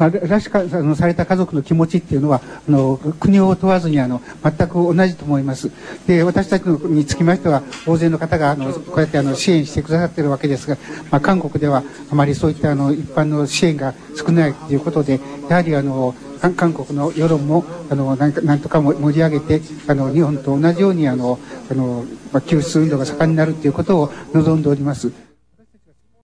まあ、拉致かあのされた家族の気持ちっていうのは、あの、国を問わずに、あの、全く同じと思います。で、私たちのにつきましては、大勢の方が、あの、こうやってあの、支援してくださってるわけですが、まあ、韓国では、あまりそういったあの、一般の支援が少ないということで、やはりあの、韓国の世論もあのなんかなんとか盛り上げてあの日本と同じようにあのあの、まあ、救出運動が盛んになるということを望んでおります。